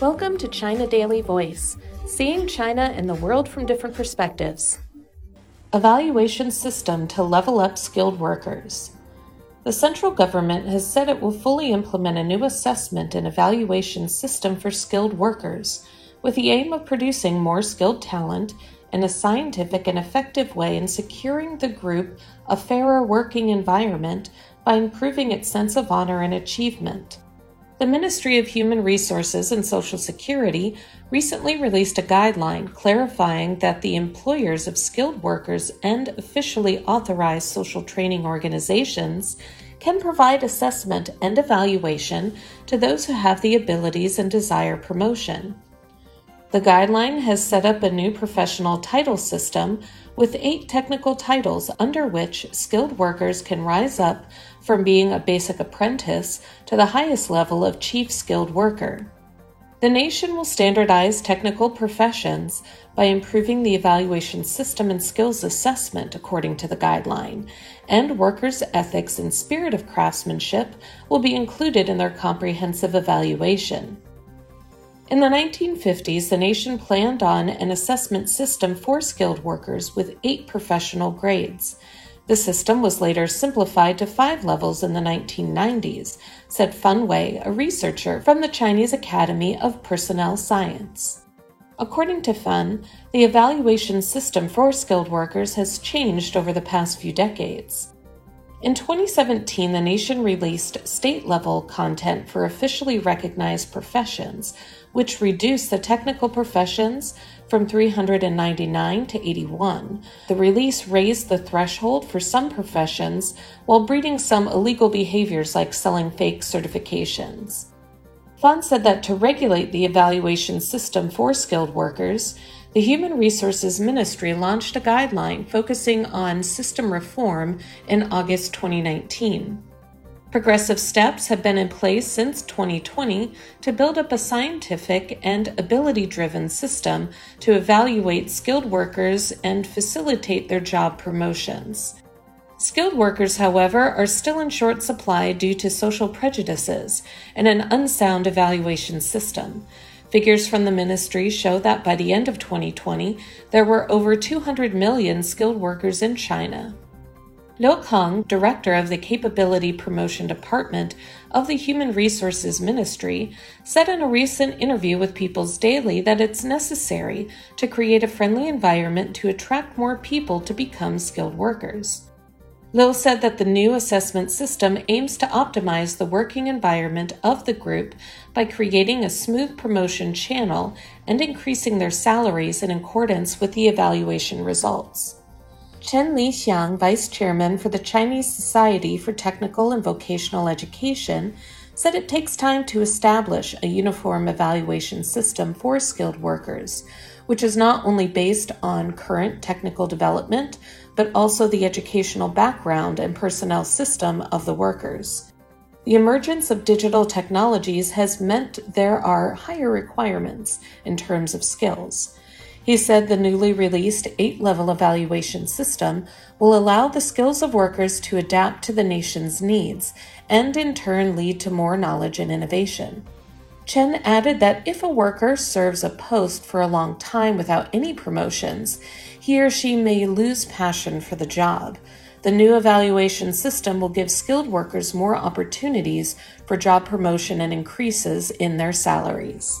Welcome to China Daily Voice, seeing China and the world from different perspectives. Evaluation system to level up skilled workers. The central government has said it will fully implement a new assessment and evaluation system for skilled workers, with the aim of producing more skilled talent in a scientific and effective way in securing the group a fairer working environment by improving its sense of honor and achievement. The Ministry of Human Resources and Social Security recently released a guideline clarifying that the employers of skilled workers and officially authorized social training organizations can provide assessment and evaluation to those who have the abilities and desire promotion. The guideline has set up a new professional title system with eight technical titles under which skilled workers can rise up from being a basic apprentice to the highest level of chief skilled worker. The nation will standardize technical professions by improving the evaluation system and skills assessment according to the guideline, and workers' ethics and spirit of craftsmanship will be included in their comprehensive evaluation. In the 1950s, the nation planned on an assessment system for skilled workers with eight professional grades. The system was later simplified to five levels in the 1990s, said Fan Wei, a researcher from the Chinese Academy of Personnel Science. According to Fan, the evaluation system for skilled workers has changed over the past few decades. In 2017, the nation released state level content for officially recognized professions, which reduced the technical professions from 399 to 81. The release raised the threshold for some professions while breeding some illegal behaviors like selling fake certifications. Fan said that to regulate the evaluation system for skilled workers, the Human Resources Ministry launched a guideline focusing on system reform in August 2019. Progressive steps have been in place since 2020 to build up a scientific and ability driven system to evaluate skilled workers and facilitate their job promotions. Skilled workers, however, are still in short supply due to social prejudices and an unsound evaluation system. Figures from the ministry show that by the end of 2020, there were over 200 million skilled workers in China. Liu Kang, director of the Capability Promotion Department of the Human Resources Ministry, said in a recent interview with People's Daily that it's necessary to create a friendly environment to attract more people to become skilled workers. Liu said that the new assessment system aims to optimize the working environment of the group by creating a smooth promotion channel and increasing their salaries in accordance with the evaluation results. Chen Lixiang, vice chairman for the Chinese Society for Technical and Vocational Education, said it takes time to establish a uniform evaluation system for skilled workers, which is not only based on current technical development, but also the educational background and personnel system of the workers. The emergence of digital technologies has meant there are higher requirements in terms of skills. He said the newly released eight level evaluation system will allow the skills of workers to adapt to the nation's needs and in turn lead to more knowledge and innovation. Chen added that if a worker serves a post for a long time without any promotions, he or she may lose passion for the job. The new evaluation system will give skilled workers more opportunities for job promotion and increases in their salaries.